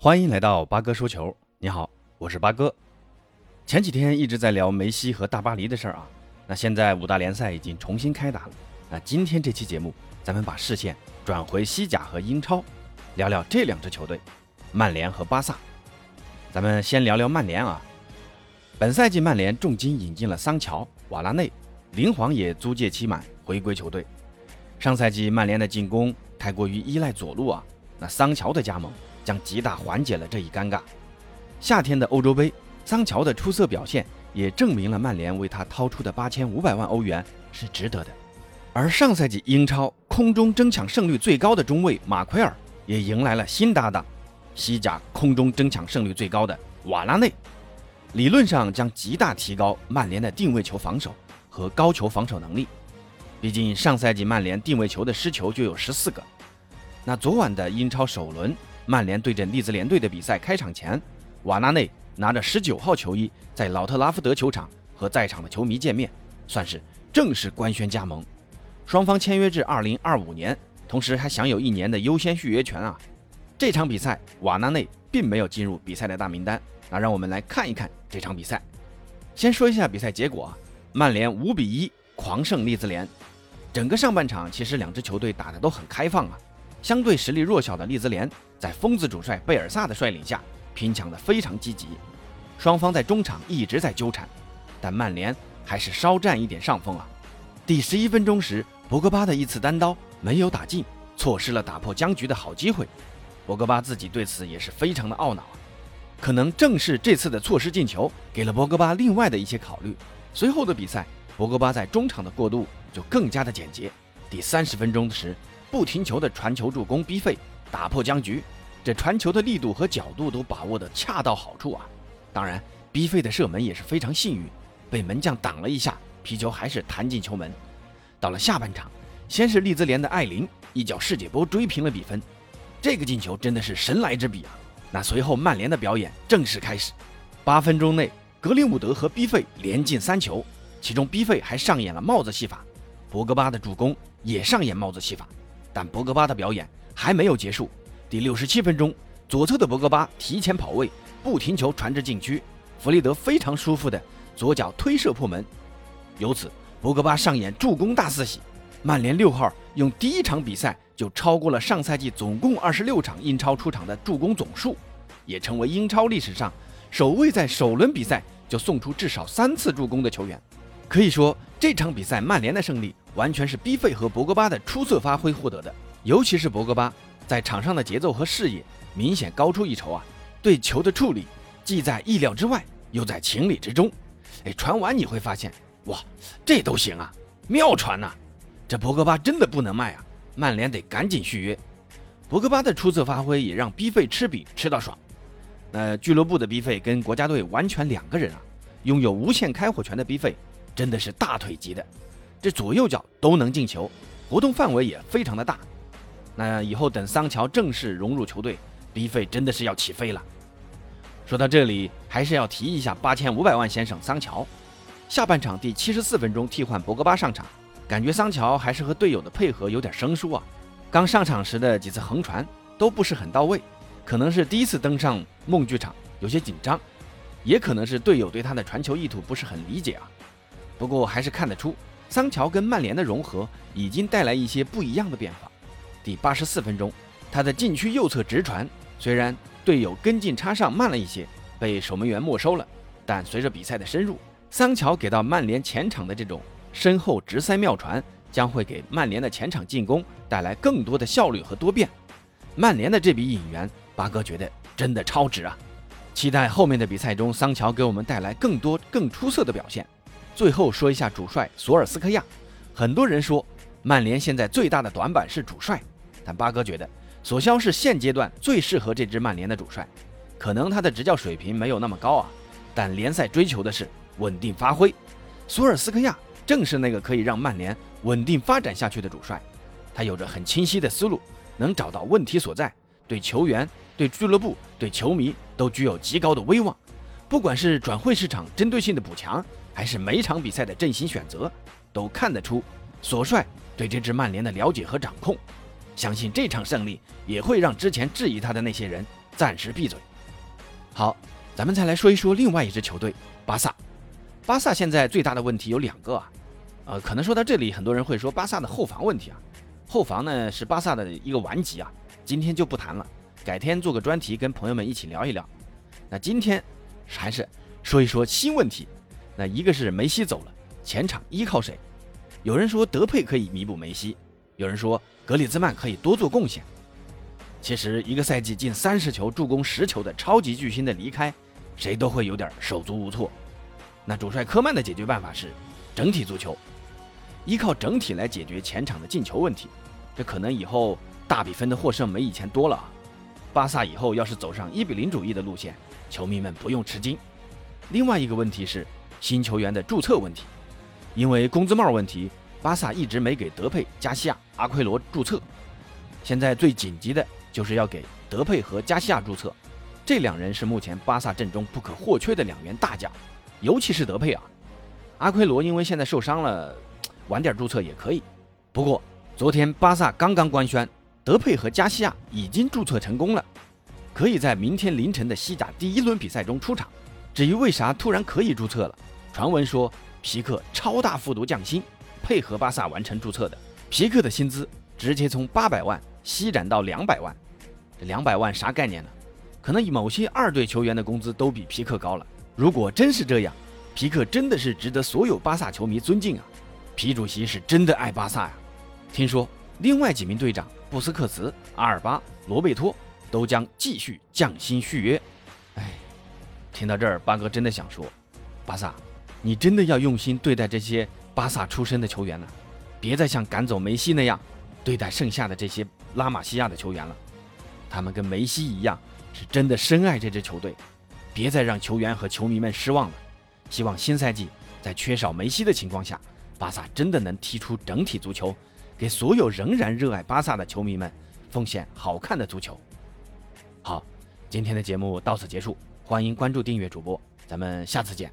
欢迎来到八哥说球。你好，我是八哥。前几天一直在聊梅西和大巴黎的事儿啊，那现在五大联赛已经重新开打了。那今天这期节目，咱们把视线转回西甲和英超，聊聊这两支球队，曼联和巴萨。咱们先聊聊曼联啊。本赛季曼联重金引进了桑乔、瓦拉内，林皇也租借期满回归球队。上赛季曼联的进攻太过于依赖左路啊，那桑乔的加盟。将极大缓解了这一尴尬。夏天的欧洲杯，桑乔的出色表现也证明了曼联为他掏出的八千五百万欧元是值得的。而上赛季英超空中争抢胜率最高的中卫马奎尔也迎来了新搭档，西甲空中争抢胜率最高的瓦拉内，理论上将极大提高曼联的定位球防守和高球防守能力。毕竟上赛季曼联定位球的失球就有十四个。那昨晚的英超首轮。曼联对阵利兹联队的比赛开场前，瓦纳内拿着十九号球衣在老特拉福德球场和在场的球迷见面，算是正式官宣加盟。双方签约至二零二五年，同时还享有一年的优先续约权啊。这场比赛瓦纳内并没有进入比赛的大名单，那让我们来看一看这场比赛。先说一下比赛结果啊，曼联五比一狂胜利兹联。整个上半场其实两支球队打得都很开放啊。相对实力弱小的利兹联，在疯子主帅贝尔萨的率领下，拼抢得非常积极。双方在中场一直在纠缠，但曼联还是稍占一点上风啊。第十一分钟时，博格巴的一次单刀没有打进，错失了打破僵局的好机会。博格巴自己对此也是非常的懊恼啊。可能正是这次的错失进球，给了博格巴另外的一些考虑。随后的比赛，博格巴在中场的过渡就更加的简洁。第三十分钟时。不停球的传球助攻逼费打破僵局，这传球的力度和角度都把握的恰到好处啊！当然，逼费的射门也是非常幸运，被门将挡了一下，皮球还是弹进球门。到了下半场，先是利兹联的艾琳一脚世界波追平了比分，这个进球真的是神来之笔啊！那随后曼联的表演正式开始，八分钟内格林伍德和逼费连进三球，其中逼费还上演了帽子戏法，博格巴的助攻也上演帽子戏法。但博格巴的表演还没有结束。第六十七分钟，左侧的博格巴提前跑位，不停球传至禁区，弗利德非常舒服的左脚推射破门。由此，博格巴上演助攻大四喜。曼联六号用第一场比赛就超过了上赛季总共二十六场英超出场的助攻总数，也成为英超历史上首位在首轮比赛就送出至少三次助攻的球员。可以说，这场比赛曼联的胜利。完全是逼费和博格巴的出色发挥获得的，尤其是博格巴在场上的节奏和视野明显高出一筹啊！对球的处理既在意料之外，又在情理之中。哎，传完你会发现，哇，这都行啊，妙传呐！这博格巴真的不能卖啊，曼联得赶紧续约。博格巴的出色发挥也让逼费吃饼吃到爽。那俱乐部的逼费跟国家队完全两个人啊，拥有无限开火权的逼费真的是大腿级的。这左右脚都能进球，活动范围也非常的大。那以后等桑乔正式融入球队，逼费真的是要起飞了。说到这里，还是要提一下八千五百万先生桑乔。下半场第七十四分钟替换博格巴上场，感觉桑乔还是和队友的配合有点生疏啊。刚上场时的几次横传都不是很到位，可能是第一次登上梦剧场有些紧张，也可能是队友对他的传球意图不是很理解啊。不过还是看得出。桑乔跟曼联的融合已经带来一些不一样的变化。第八十四分钟，他的禁区右侧直传，虽然队友跟进插上慢了一些，被守门员没收了，但随着比赛的深入，桑乔给到曼联前场的这种身后直塞妙传，将会给曼联的前场进攻带来更多的效率和多变。曼联的这笔引援，八哥觉得真的超值啊！期待后面的比赛中，桑乔给我们带来更多更出色的表现。最后说一下主帅索尔斯克亚，很多人说曼联现在最大的短板是主帅，但八哥觉得索肖是现阶段最适合这支曼联的主帅。可能他的执教水平没有那么高啊，但联赛追求的是稳定发挥。索尔斯克亚正是那个可以让曼联稳定发展下去的主帅，他有着很清晰的思路，能找到问题所在，对球员、对俱乐部、对球迷都具有极高的威望。不管是转会市场针对性的补强。还是每场比赛的阵型选择，都看得出索帅对这支曼联的了解和掌控。相信这场胜利也会让之前质疑他的那些人暂时闭嘴。好，咱们再来说一说另外一支球队巴萨。巴萨现在最大的问题有两个啊，呃，可能说到这里，很多人会说巴萨的后防问题啊，后防呢是巴萨的一个顽疾啊，今天就不谈了，改天做个专题跟朋友们一起聊一聊。那今天还是说一说新问题，那一个是梅西走了，前场依靠谁？有人说德佩可以弥补梅西，有人说格里兹曼可以多做贡献。其实一个赛季进三十球、助攻十球的超级巨星的离开，谁都会有点手足无措。那主帅科曼的解决办法是整体足球，依靠整体来解决前场的进球问题。这可能以后大比分的获胜没以前多了。巴萨以后要是走上一比零主义的路线，球迷们不用吃惊。另外一个问题是新球员的注册问题，因为工资帽问题，巴萨一直没给德佩、加西亚、阿奎罗注册。现在最紧急的就是要给德佩和加西亚注册，这两人是目前巴萨阵中不可或缺的两员大将。尤其是德佩啊，阿奎罗因为现在受伤了，晚点注册也可以。不过昨天巴萨刚刚官宣，德佩和加西亚已经注册成功了，可以在明天凌晨的西甲第一轮比赛中出场。至于为啥突然可以注册了，传闻说皮克超大幅度降薪，配合巴萨完成注册的。皮克的薪资直接从八百万息展到两百万，这两百万啥概念呢？可能某些二队球员的工资都比皮克高了。如果真是这样，皮克真的是值得所有巴萨球迷尊敬啊！皮主席是真的爱巴萨呀。听说另外几名队长布斯克茨、阿尔巴、罗贝托都将继续降薪续约。听到这儿，八哥真的想说，巴萨，你真的要用心对待这些巴萨出身的球员了，别再像赶走梅西那样对待剩下的这些拉玛西亚的球员了。他们跟梅西一样，是真的深爱这支球队。别再让球员和球迷们失望了。希望新赛季在缺少梅西的情况下，巴萨真的能踢出整体足球，给所有仍然热爱巴萨的球迷们奉献好看的足球。好，今天的节目到此结束，欢迎关注订阅主播，咱们下次见。